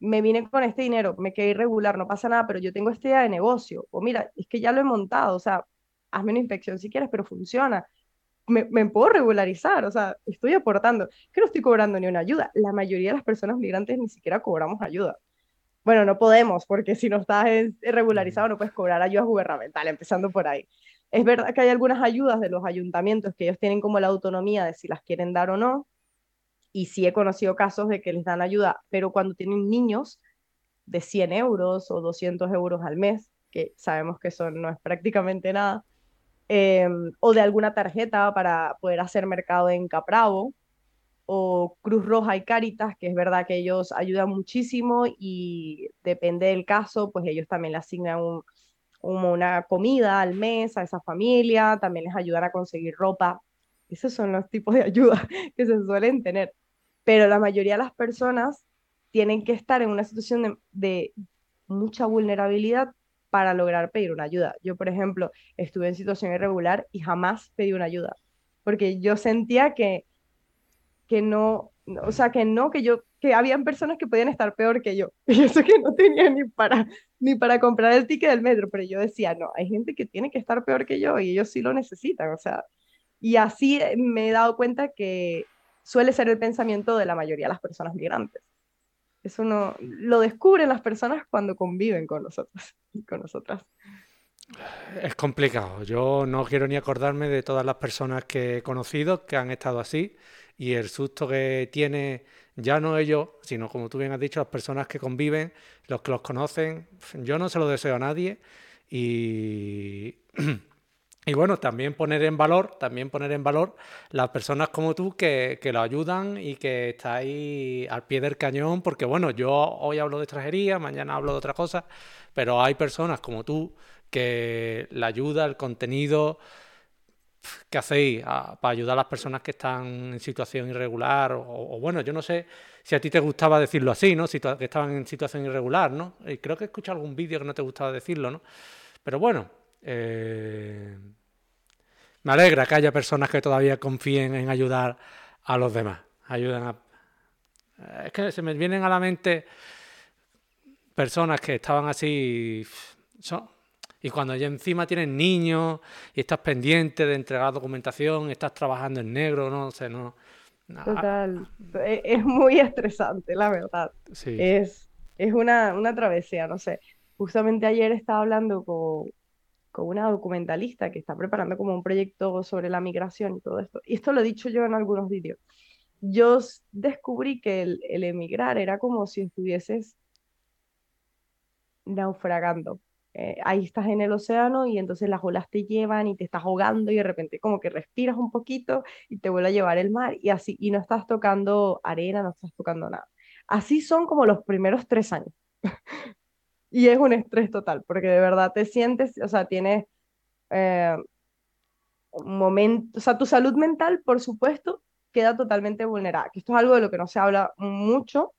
me vine con este dinero, me quedé irregular, no pasa nada, pero yo tengo esta idea de negocio. O mira, es que ya lo he montado, o sea, hazme una inspección si quieres, pero funciona. Me, me, puedo regularizar, o sea, estoy aportando, que no estoy cobrando ni una ayuda. La mayoría de las personas migrantes ni siquiera cobramos ayuda bueno, no podemos, porque si no estás regularizado no puedes cobrar ayudas gubernamentales, empezando por ahí. Es verdad que hay algunas ayudas de los ayuntamientos que ellos tienen como la autonomía de si las quieren dar o no, y sí he conocido casos de que les dan ayuda, pero cuando tienen niños de 100 euros o 200 euros al mes, que sabemos que eso no es prácticamente nada, em, o de alguna tarjeta para poder hacer mercado en Capravo, o Cruz Roja y Caritas, que es verdad que ellos ayudan muchísimo y depende del caso, pues ellos también le asignan como una comida al mes a esa familia, también les ayudan a conseguir ropa. Esos son los tipos de ayuda que se suelen tener. Pero la mayoría de las personas tienen que estar en una situación de, mucha vulnerabilidad para lograr pedir una ayuda. Yo, por ejemplo, estuve en situación irregular y jamás pedí una ayuda, porque yo sentía que, que no, o sea, que no, que yo, que habían personas que podían estar peor que yo. Y eso que no tenía ni para, ni para comprar el ticket del metro, pero yo decía, no, hay gente que tiene que estar peor que yo y ellos sí lo necesitan, o sea, y así me he dado cuenta que suele ser el pensamiento de la mayoría de las personas migrantes. Eso no lo descubren las personas cuando conviven con nosotros y con nosotras. Es complicado. Yo no quiero ni acordarme de todas las personas que he conocido que han estado así y el susto que tiene ya no ellos, sino como tú bien has dicho, las personas que conviven, los que los conocen. Yo no se lo deseo a nadie y Y bueno, también poner en valor, también poner en valor las personas como tú que, que lo ayudan y que estáis al pie del cañón, porque bueno, yo hoy hablo de extranjería, mañana hablo de otra cosa, pero hay personas como tú que la ayuda, el contenido que hacéis para ayudar a las personas que están en situación irregular, o, bueno, yo no sé si a ti te gustaba decirlo así, ¿no? Si que estaban en situación irregular, ¿no? Y creo que he escuchado algún vídeo que no te gustaba decirlo, ¿no? Pero bueno, eh, me alegra que haya personas que todavía confíen en ayudar a los demás. Ayudan a... Es que se me vienen a la mente personas que estaban así... Y cuando ya encima tienes niños y estás pendiente de entregar documentación, estás trabajando en negro, no sé, no... Total. E, es muy estresante, la verdad. Es, es una, una travesía, no sé. Justamente ayer estaba hablando con, con una documentalista que está preparando como un proyecto sobre la migración y todo esto. Y esto lo he dicho yo en algunos vídeos. Yo descubrí que el, emigrar era como si estuvieses naufragando. Eh, ahí estás en el océano y entonces las olas te llevan y te estás ahogando y de repente como que respiras un poquito y te vuelve a llevar el mar y así, y no estás tocando arena, no estás tocando nada. Así son como los primeros tres años. y es un estrés total, porque de verdad te sientes, o sea, tienes eh, o sea, tu salud mental, por supuesto, queda totalmente vulnerada, que esto es algo de lo que no se habla mucho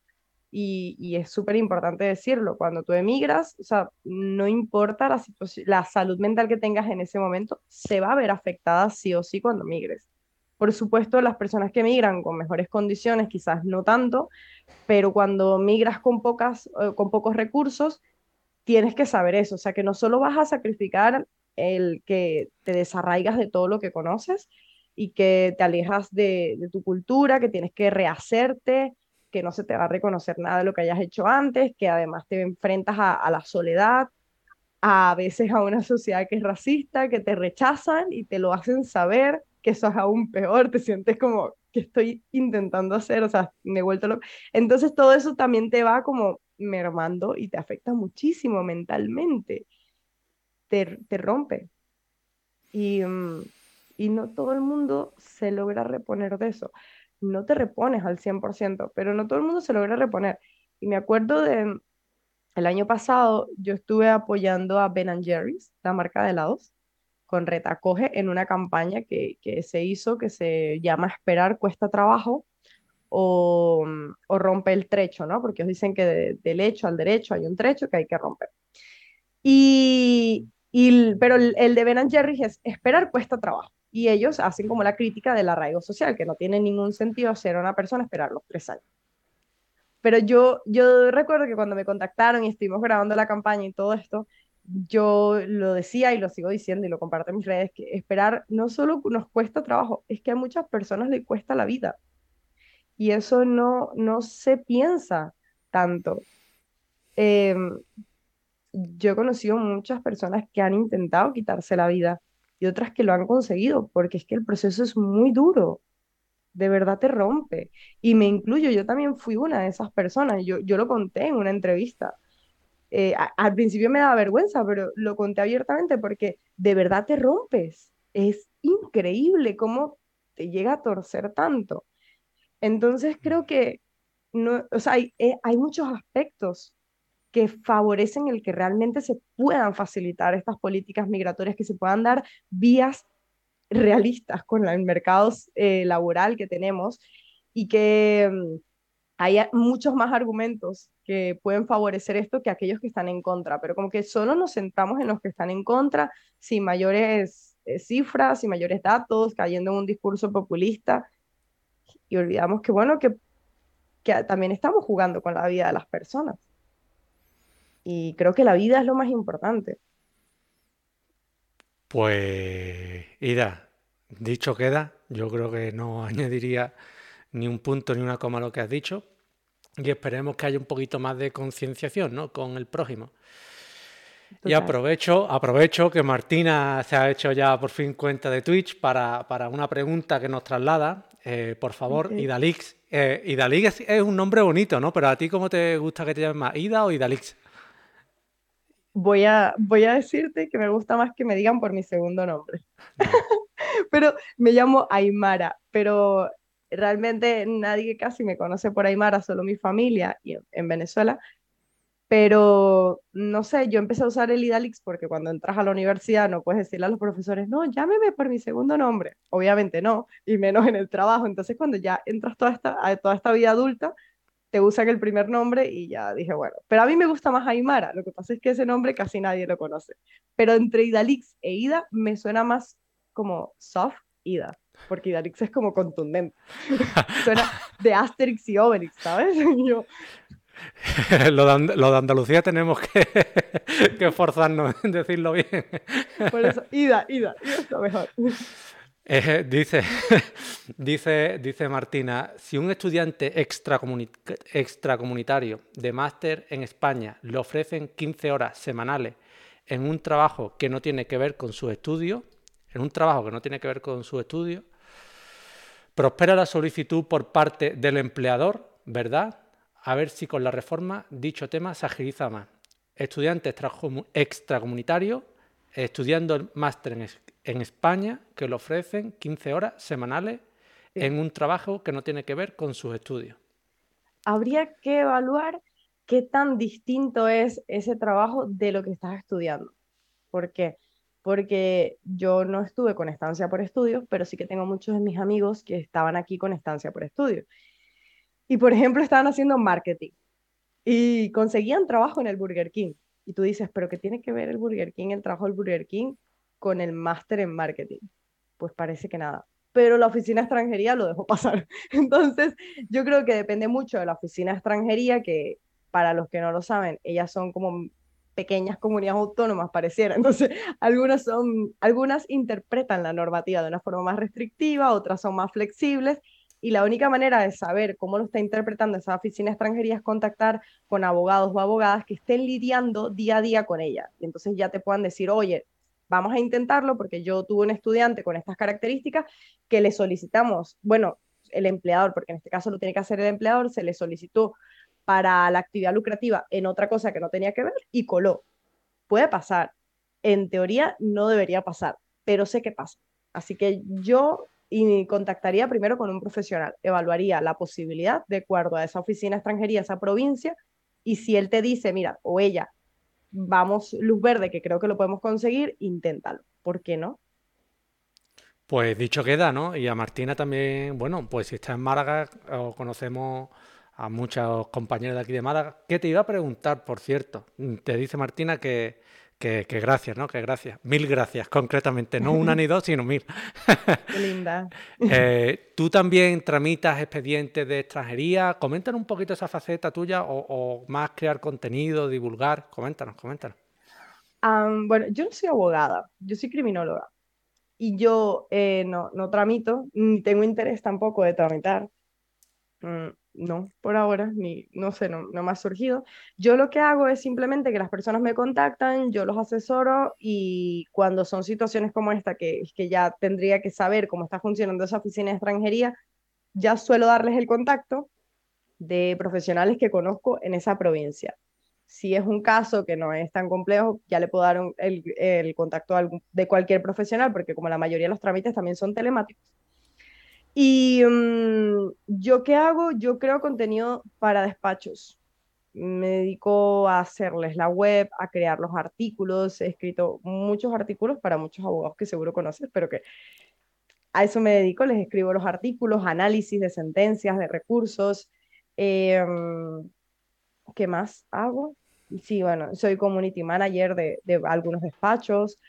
y, es súper importante decirlo, cuando tú emigras, o sea, no importa la, la salud mental que tengas en ese momento, se va a ver afectada sí o sí cuando migres. Por supuesto, las personas que migran con mejores condiciones, quizás no tanto, pero cuando migras con, pocas, eh, con pocos recursos, tienes que saber eso, o sea, que no solo vas a sacrificar el que te desarraigas de todo lo que conoces y que te alejas de, tu cultura, que tienes que rehacerte, que no se te va a reconocer nada de lo que hayas hecho antes, que además te enfrentas a, la soledad, a veces a una sociedad que es racista, que te rechazan y te lo hacen saber, que eso es aún peor, te sientes como que estoy intentando hacer, o sea, me he vuelto loco. Entonces todo eso también te va como mermando y te afecta muchísimo mentalmente, te, te rompe. Y, mm, y no todo el mundo se logra reponer de eso. No te repones al 100%, pero no todo el mundo se logra reponer. Y me acuerdo de el año pasado, yo estuve apoyando a Ben Jerry's, la marca de helados, con Retacoge en una campaña que, que se hizo que se llama Esperar cuesta trabajo, o, rompe el trecho, ¿no? Porque ellos dicen que del hecho al derecho hay un trecho que hay que romper. Y, pero el, de Ben Jerry es esperar cuesta trabajo. Y ellos hacen como la crítica del arraigo social, que no tiene ningún sentido a una persona esperar los tres años. Pero yo, yo recuerdo que cuando me contactaron y estuvimos grabando la campaña y todo esto, yo lo decía y lo sigo diciendo y lo comparto en mis redes, que esperar no solo nos cuesta trabajo, es que a muchas personas le cuesta la vida y eso no, no se piensa tanto. Em, yo he conocido muchas personas que han intentado quitarse la vida y otras que lo han conseguido, porque es que el proceso es muy duro, de verdad te rompe. Y me incluyo, yo también fui una de esas personas, yo, yo lo conté en una entrevista. Eh, al principio me daba vergüenza, pero lo conté abiertamente porque de verdad te rompes. Es increíble cómo te llega a torcer tanto. Entonces creo que no, o sea, hay, eh, hay muchos aspectos que favorecen el que realmente se puedan facilitar estas políticas migratorias, que se puedan dar vías realistas con el mercado eh, laboral que tenemos y que mm, haya muchos más argumentos que pueden favorecer esto que aquellos que están en contra, pero como que solo nos centramos en los que están en contra, sin mayores eh, cifras, sin mayores datos, cayendo en un discurso populista y olvidamos que, bueno, que también estamos jugando con la vida de las personas. Y creo que la vida es lo más importante. Pues, Ida, dicho queda, yo creo que no añadiría ni un punto ni una coma a lo que has dicho y esperemos que haya un poquito más de concienciación ¿no? con el prójimo. Y aprovecho, aprovecho que Martina se ha hecho ya por fin cuenta de Twitch para, una pregunta que nos traslada. Eh, por favor, Idalix. Eh, Idalix es, un nombre bonito, ¿no? Pero a ti, ¿cómo te gusta que te llames más? ¿Ida o Idalix? Voy a, voy a decirte que me gusta más que me digan por mi segundo nombre. pero me llamo Aymara, pero realmente nadie casi me conoce por Aymara, solo mi familia y en Venezuela. Pero no sé, yo empecé a usar el Idalix porque cuando entras a la universidad no puedes decirle a los profesores, no, llámeme por mi segundo nombre. Obviamente no, y menos en el trabajo. Entonces, cuando ya entras toda esta, a toda esta vida adulta, te usan el primer nombre y ya dije, bueno, pero a mí me gusta más Aymara, lo que pasa es que ese nombre casi nadie lo conoce, pero entre Idalix e Ida me suena más como soft Ida, porque Idalix es como contundente, suena de Asterix y Obelix, ¿sabes? lo, de, Andalucía tenemos que, que esforzarnos en decirlo bien. Por eso, Ida, Ida, Ida está mejor. Eh, dice, dice, dice Martina, si un estudiante extracomunitario de máster en España le ofrecen 15 horas semanales en un trabajo que no tiene que ver con su estudio, en un trabajo que no tiene que ver con su estudio, prospera la solicitud por parte del empleador, ¿verdad? A ver si con la reforma dicho tema se agiliza más. Estudiante extracomunitario estudiando el máster en, en España que le ofrecen 15 horas semanales en un trabajo que no tiene que ver con sus estudios. Habría que evaluar qué tan distinto es ese trabajo de lo que estás estudiando. ¿Por qué? Porque yo no estuve con estancia por estudios, pero sí que tengo muchos de mis amigos que estaban aquí con estancia por estudios. Y por ejemplo, estaban haciendo marketing y conseguían trabajo en el Burger King. Y tú dices, pero ¿qué tiene que ver el Burger King, el trabajo del Burger King con el máster en marketing? Pues parece que nada. Pero la oficina de extranjería lo dejó pasar. Entonces, yo creo que depende mucho de la oficina de extranjería, que para los que no lo saben, ellas son como pequeñas comunidades autónomas, pareciera. Entonces, algunas, son, algunas interpretan la normativa de una forma más restrictiva, otras son más flexibles y la única manera de saber cómo lo está interpretando esa oficina extranjería es contactar con abogados o abogadas que estén lidiando día a día con ella. Y entonces ya te puedan decir, oye, vamos a intentarlo porque yo tuve un estudiante con estas características que le solicitamos, bueno, el empleador, porque en este caso lo tiene que hacer el empleador, se le solicitó para la actividad lucrativa en otra cosa que no tenía que ver y coló. Puede pasar. En teoría no debería pasar, pero sé que pasa. Así que yo contactaría primero con un profesional, evaluaría la posibilidad de acuerdo a esa oficina extranjería, esa provincia, y si él te dice, mira, o ella, vamos luz verde, que creo que lo podemos conseguir, inténtalo. ¿Por qué no? Pues dicho queda, ¿no? Y a Martina también, bueno, pues si está en Málaga, o conocemos a muchos compañeros de aquí de Málaga. ¿Qué te iba a preguntar, por cierto? Te dice Martina que, que, gracias, ¿no? Que gracias. Mil gracias, concretamente. No una ni dos, sino mil. Qué linda. Eh, Tú también tramitas expedientes de extranjería. Coméntanos un poquito esa faceta tuya o, más crear contenido, divulgar. Coméntanos, coméntanos. bueno, yo no soy abogada, yo soy criminóloga. Y yo eh, no, no tramito, ni tengo interés tampoco de tramitar. Mm, no, por ahora, ni, no sé, no, no me ha surgido. Yo lo que hago es simplemente que las personas me contactan, yo los asesoro y cuando son situaciones como esta, que, que ya tendría que saber cómo está funcionando esa oficina de extranjería, ya suelo darles el contacto de profesionales que conozco en esa provincia. Si es un caso que no es tan complejo, ya le puedo dar el, el, contacto de cualquier profesional, porque como la mayoría de los trámites también son telemáticos, y mm, yo qué hago? Yo creo contenido para despachos. me dedico a hacerles la web, a crear los artículos. He escrito muchos artículos para muchos abogados que seguro conoces, pero que a eso me dedico. Les escribo los artículos, análisis de sentencias, de recursos. Em, ¿Qué más hago? Sí, bueno, soy community manager de, de algunos despachos.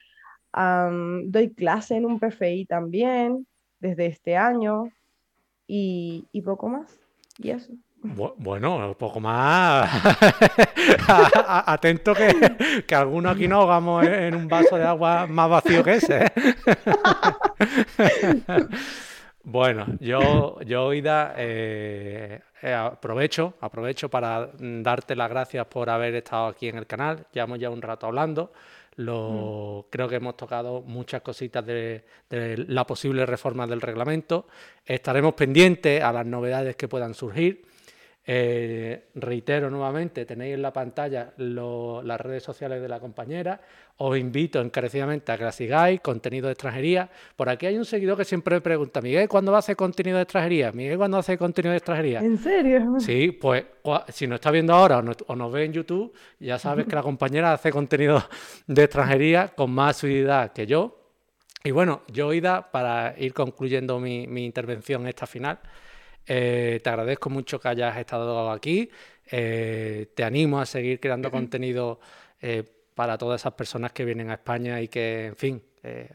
doy clase en un PFI también desde este año y, poco más. Y eso. Bueno, un poco más atento que, que algunos aquí no hagamos en un vaso de agua más vacío que ese. ¿eh? bueno, yo, yo Ida, eh, eh, aprovecho, aprovecho para darte las gracias por haber estado aquí en el canal. Llevamos ya un rato hablando. Lo, mm. Creo que hemos tocado muchas cositas de, la posible reforma del reglamento. Estaremos pendientes a las novedades que puedan surgir. Eh, reitero nuevamente, tenéis en la pantalla las redes sociales de la compañera. Os invito encarecidamente a que la sigáis, contenido de extranjería. Por aquí hay un seguidor que siempre me pregunta, Miguel, ¿cuándo va a hacer contenido de extranjería? Miguel, ¿cuándo hace contenido de extranjería? ¿En serio? Sí, pues si nos está viendo ahora o, nos ve en YouTube, ya sabes que la compañera hace contenido de extranjería con más asiduidad que yo. Y bueno, yo, Ida, para ir concluyendo mi, mi intervención esta final, eh, te agradezco mucho que hayas estado aquí. Eh, te animo a seguir creando contenido eh, para todas esas personas que vienen a España y que, en fin,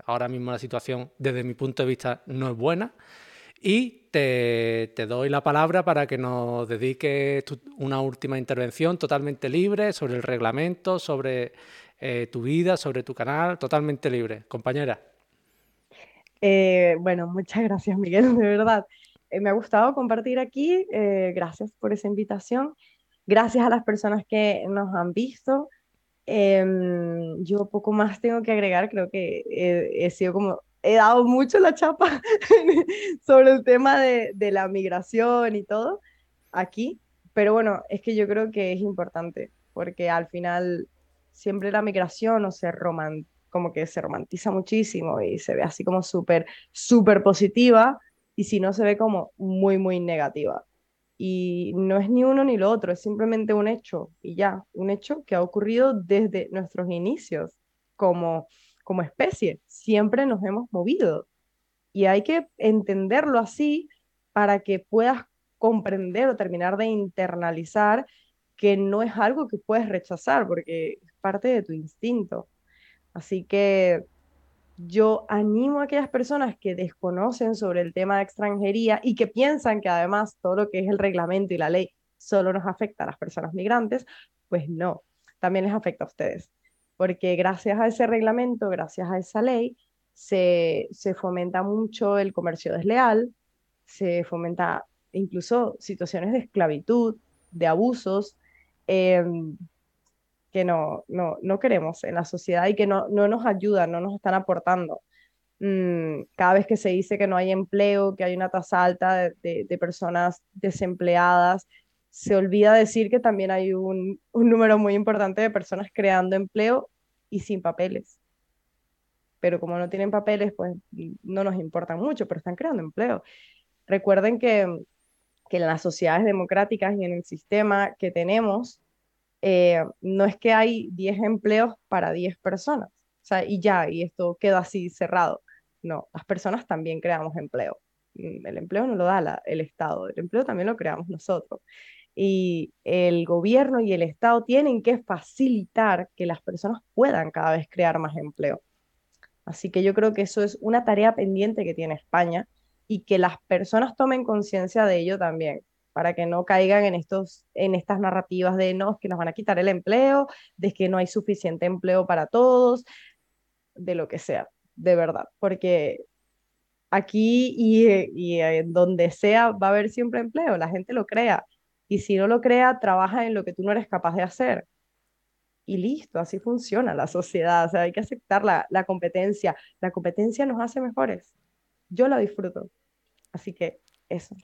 ahora mismo la situación desde mi punto de vista no es buena. Y te, doy la palabra para que nos dediques una última intervención totalmente libre sobre el reglamento, sobre tu vida, sobre tu canal, totalmente libre. Compañera. bueno, muchas gracias, Miguel, de verdad. Eh, me ha gustado compartir aquí. Eh, gracias por esa invitación. Gracias a las personas que nos han visto. Em, yo poco más tengo que agregar. Creo que he, sido como he dado mucho la chapa sobre el tema de, la migración y todo aquí, pero bueno, es que yo creo que es importante porque al final siempre la migración o se roman, como que se romantiza muchísimo y se ve así como súper, súper positiva, y si no se ve como muy, muy negativa. Y no es ni uno ni lo otro, es simplemente un hecho y ya, un hecho que ha ocurrido desde nuestros inicios como, como especie. Siempre nos hemos movido y hay que entenderlo así para que puedas comprender o terminar de internalizar que no es algo que puedes rechazar porque es parte de tu instinto. Así que yo animo a aquellas personas que desconocen sobre el tema de extranjería y que piensan que además todo lo que es el reglamento y la ley solo nos afecta a las personas migrantes, pues no, también les afecta a ustedes, porque gracias a ese reglamento, gracias a esa ley, se, fomenta mucho el comercio desleal, se fomenta incluso situaciones de esclavitud, de abusos. Em, que no, no, no queremos en la sociedad y que no, no nos ayudan, no nos están aportando. Mm, cada vez que se dice que no hay empleo, que hay una tasa alta de, de, personas desempleadas, se olvida decir que también hay un, un, número muy importante de personas creando empleo y sin papeles. Pero como no tienen papeles, pues no nos importan mucho, pero están creando empleo. Recuerden que, que en las sociedades democráticas y en el sistema que tenemos, eh, no es que hay 10 empleos para 10 personas, o sea, y ya, y esto queda así cerrado. No, las personas también creamos empleo. Mm, el empleo no lo da el Estado, el empleo también lo creamos nosotros. Y el gobierno y el Estado tienen que facilitar que las personas puedan cada vez crear más empleo. Así que yo creo que eso es una tarea pendiente que tiene España y que las personas tomen conciencia de ello también para que no caigan en, estos, en estas narrativas de no, que nos van a quitar el empleo, de que no hay suficiente empleo para todos, de lo que sea, de verdad, porque aquí y, y en donde sea va a haber siempre empleo, la gente lo crea, y si no lo crea, trabaja en lo que tú no eres capaz de hacer. Y listo, así funciona la sociedad, o sea, hay que aceptar la, la competencia. La competencia nos hace mejores. Yo la disfruto. Así que eso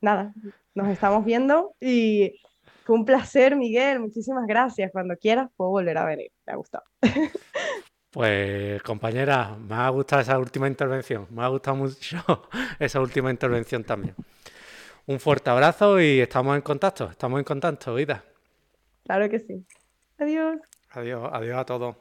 nada, nos estamos viendo y fue un placer, Miguel. Muchísimas gracias. Cuando quieras, puedo volver a venir. Me ha gustado. Pues compañera, me ha gustado esa última intervención, me ha gustado mucho esa última intervención también. Un fuerte abrazo y estamos en contacto, estamos en contacto, Vida. Claro que sí. Adiós. Adiós, adiós a todos.